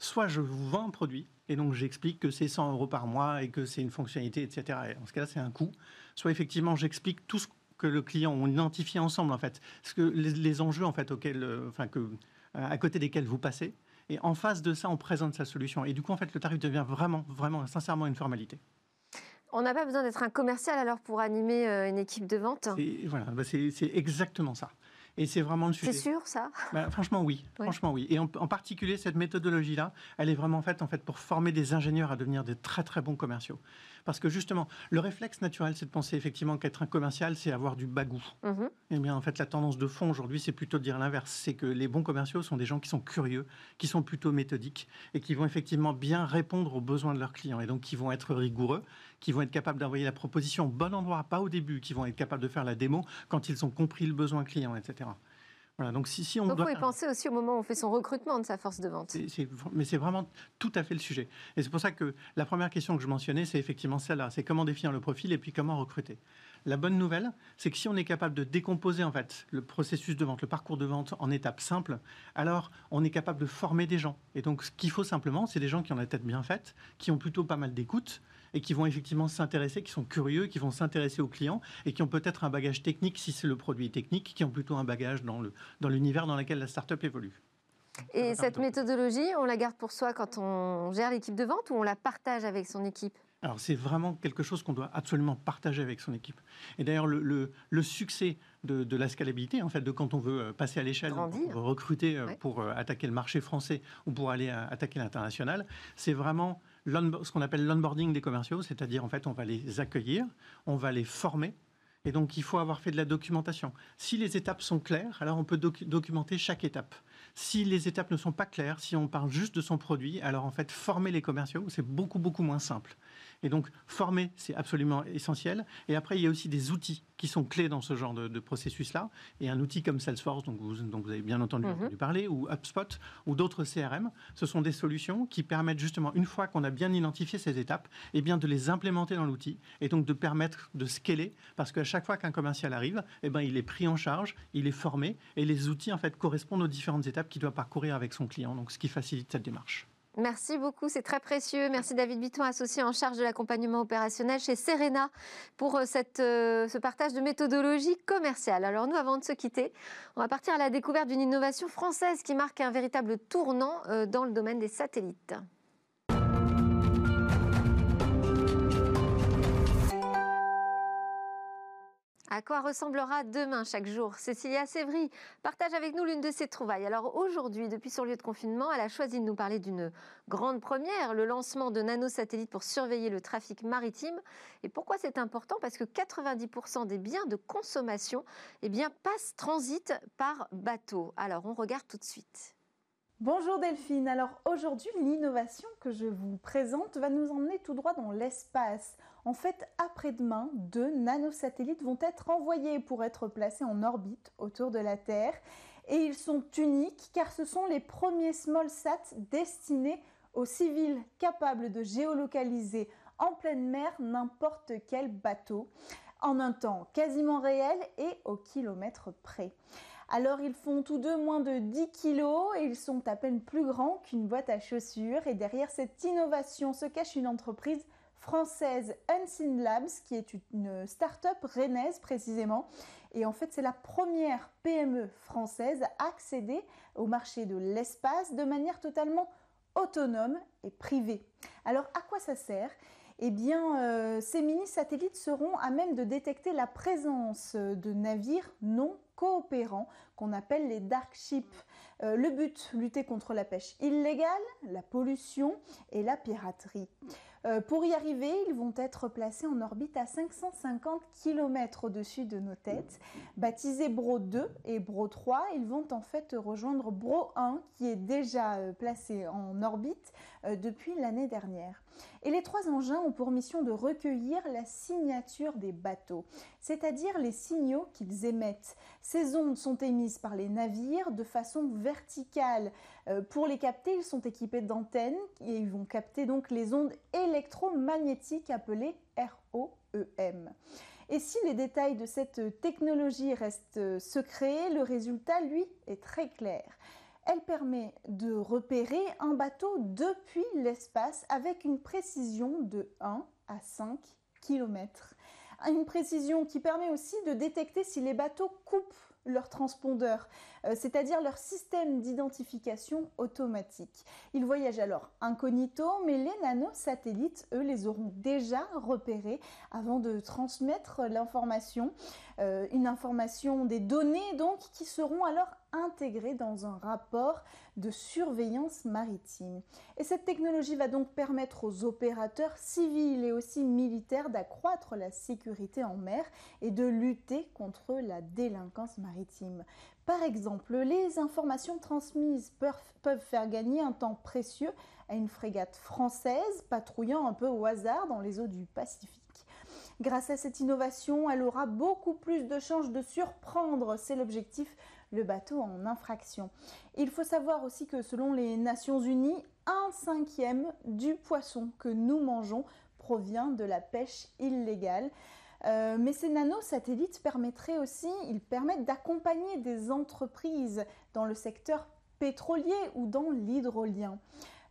Soit je vous vends un produit, et donc j'explique que c'est 100 euros par mois et que c'est une fonctionnalité, etc. Et dans ce cas-là, c'est un coût. Soit effectivement, j'explique tout ce que le client, on identifie ensemble en fait, ce que les, enjeux en fait auxquels, euh, enfin que à côté desquels vous passez. Et en face de ça, on présente sa solution. Et du coup, en fait, le tarif devient vraiment, vraiment, sincèrement une formalité. On n'a pas besoin d'être un commercial alors pour animer euh, une équipe de vente Voilà, bah, c'est exactement ça. Et c'est vraiment le sujet. C'est sûr, ça? Bah, Franchement, oui. Franchement, oui. Et en, particulier, cette méthodologie-là, elle est vraiment faite en fait pour former des ingénieurs à devenir des très très bons commerciaux. Parce que justement, le réflexe naturel, c'est de penser effectivement qu'être un commercial, c'est avoir du bagou. Mm Et eh bien, en fait, la tendance de fond aujourd'hui, c'est plutôt de dire l'inverse. C'est que les bons commerciaux sont des gens qui sont curieux, qui sont plutôt méthodiques et qui vont effectivement bien répondre aux besoins de leurs clients. Et donc, qui vont être rigoureux, qui vont être capables d'envoyer la proposition au bon endroit, pas au début, qui vont être capables de faire la démo quand ils ont compris le besoin client, etc. Voilà, donc si, si on doit... faut y penser aussi au moment où on fait son recrutement de sa force de vente. mais c'est vraiment tout à fait le sujet. Et c'est pour ça que la première question que je mentionnais, c'est effectivement celle-là. C'est comment définir le profil et puis comment recruter. La bonne nouvelle, c'est que si on est capable de décomposer en fait le processus de vente, le parcours de vente en étapes simples, alors on est capable de former des gens. Et donc ce qu'il faut simplement, c'est des gens qui ont la tête bien faite, qui ont plutôt pas mal d'écoute, et qui vont effectivement s'intéresser, qui sont curieux, qui vont s'intéresser aux clients et qui ont peut-être un bagage technique si c'est le produit technique, qui ont plutôt un bagage dans l'univers dans, dans lequel la startup évolue. Et cette méthodologie, on la garde pour soi quand on gère l'équipe de vente ou on la partage avec son équipe? Alors c'est vraiment quelque chose qu'on doit absolument partager avec son équipe. Et d'ailleurs le, le, succès de, de, la scalabilité, en fait, de quand on veut euh, passer à l'échelle, recruter euh, pour euh, attaquer le marché français ou pour aller attaquer l'international, c'est vraiment ce qu'on appelle l'onboarding des commerciaux, c'est-à-dire en fait on va les accueillir, on va les former, et donc, il faut avoir fait de la documentation. Si les étapes sont claires, alors on peut documenter chaque étape. Si les étapes ne sont pas claires, si on parle juste de son produit, alors en fait, former les commerciaux, c'est beaucoup, beaucoup moins simple. Et donc, former, c'est absolument essentiel. Et après, il y a aussi des outils qui sont clés dans ce genre de, processus-là. Et un outil comme Salesforce, dont vous, vous avez bien entendu, mhm. parler, ou HubSpot, ou d'autres CRM, ce sont des solutions qui permettent justement, une fois qu'on a bien identifié ces étapes, eh bien de les implémenter dans l'outil et donc de permettre de scaler, parce qu'à chaque fois qu'un commercial arrive, eh ben, il est pris en charge, il est formé, et les outils en fait correspondent aux différentes étapes qu'il doit parcourir avec son client, donc ce qui facilite cette démarche. Merci beaucoup, c'est très précieux. Merci David Bitton, associé en charge de l'accompagnement opérationnel chez Serena, pour euh, euh, ce partage de méthodologie commerciale. Alors nous, avant de se quitter, on va partir à la découverte d'une innovation française qui marque un véritable tournant euh, dans le domaine des satellites. À quoi ressemblera demain chaque jour? Cécilia Sévry partage avec nous l'une de ses trouvailles. Alors aujourd'hui, depuis son lieu de confinement, elle a choisi de nous parler d'une grande première, le lancement de nanosatellites pour surveiller le trafic maritime. Et pourquoi c'est important? Parce que 90% des biens de consommation eh bien, passent, transitent par bateau. Alors on regarde tout de suite. Bonjour Delphine, alors aujourd'hui l'innovation que je vous présente va nous emmener tout droit dans l'espace. En fait, après-demain, deux nanosatellites vont être envoyés pour être placés en orbite autour de la Terre. Et ils sont uniques car ce sont les premiers small sats destinés aux civils capables de géolocaliser en pleine mer n'importe quel bateau en un temps quasiment réel et au kilomètre près. Alors ils font tous deux moins de 10 kilos et ils sont à peine plus grands qu'une boîte à chaussures. Et derrière cette innovation se cache une entreprise française Unseen Labs, qui est une start-up rennaise précisément. Et en fait, c'est la première PME française à accéder au marché de l'espace de manière totalement autonome et privée. Alors, à quoi ça sert? Eh bien, euh, ces mini-satellites seront à même de détecter la présence de navires non coopérants qu'on appelle les dark ships. Euh, le but, lutter contre la pêche illégale, la pollution et la piraterie. Euh, pour y arriver, ils vont être placés en orbite à 550 km au-dessus de nos têtes. Baptisés Bro 2 et Bro 3, ils vont en fait rejoindre Bro 1 qui est déjà euh, placé en orbite depuis l'année dernière. Et les trois engins ont pour mission de recueillir la signature des bateaux, c'est-à-dire les signaux qu'ils émettent. Ces ondes sont émises par les navires de façon verticale. Euh, pour les capter, ils sont équipés d'antennes et ils vont capter donc les ondes électromagnétiques appelées ROEM. Et si les détails de cette technologie restent secrets, le résultat, lui, est très clair. Elle permet de repérer un bateau depuis l'espace avec une précision de 1 à 5 km. Une précision qui permet aussi de détecter si les bateaux coupent leur transpondeur, euh, c'est-à-dire leur système d'identification automatique. Ils voyagent alors incognito, mais les nanosatellites, eux, les auront déjà repérés avant de transmettre l'information, euh, une information des données donc qui seront alors intégrée dans un rapport de surveillance maritime. Et cette technologie va donc permettre aux opérateurs civils et aussi militaires d'accroître la sécurité en mer et de lutter contre la délinquance maritime. Par exemple, les informations transmises peuvent faire gagner un temps précieux à une frégate française patrouillant un peu au hasard dans les eaux du Pacifique. Grâce à cette innovation, elle aura beaucoup plus de chances de surprendre, c'est l'objectif le bateau en infraction. Il faut savoir aussi que selon les Nations Unies, un cinquième du poisson que nous mangeons provient de la pêche illégale. Euh, mais ces nanosatellites permettraient aussi, ils permettent d'accompagner des entreprises dans le secteur pétrolier ou dans l'hydrolien.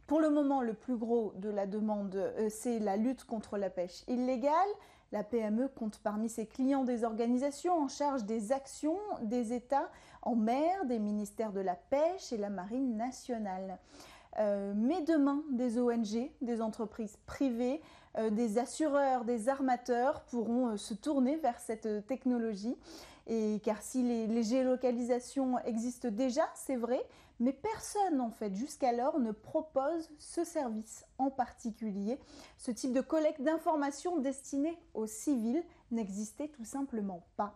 Pour le moment, le plus gros de la demande, euh, c'est la lutte contre la pêche illégale. La PME compte parmi ses clients des organisations en charge des actions des États en mer, des ministères de la pêche et la marine nationale. Euh, mais demain, des ONG, des entreprises privées, euh, des assureurs, des armateurs pourront se tourner vers cette technologie. Et car si les géolocalisations existent déjà, c'est vrai, mais personne, en fait, jusqu'alors ne propose ce service en particulier. Ce type de collecte d'informations destinée aux civils n'existait tout simplement pas.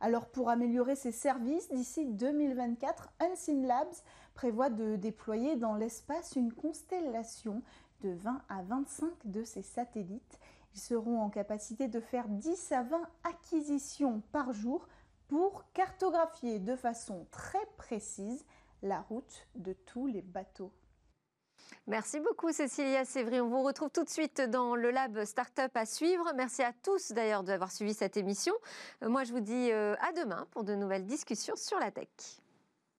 Alors pour améliorer ces services, d'ici 2024, Unseen Labs prévoit de déployer dans l'espace une constellation de 20 à 25 de ces satellites. Ils seront en capacité de faire 10 à 20 acquisitions par jour pour cartographier de façon très précise la route de tous les bateaux. Merci beaucoup Cécilia Sévry. On vous retrouve tout de suite dans le lab Startup à suivre. Merci à tous d'ailleurs d'avoir suivi cette émission. Euh, moi je vous dis euh, à demain pour de nouvelles discussions sur la tech.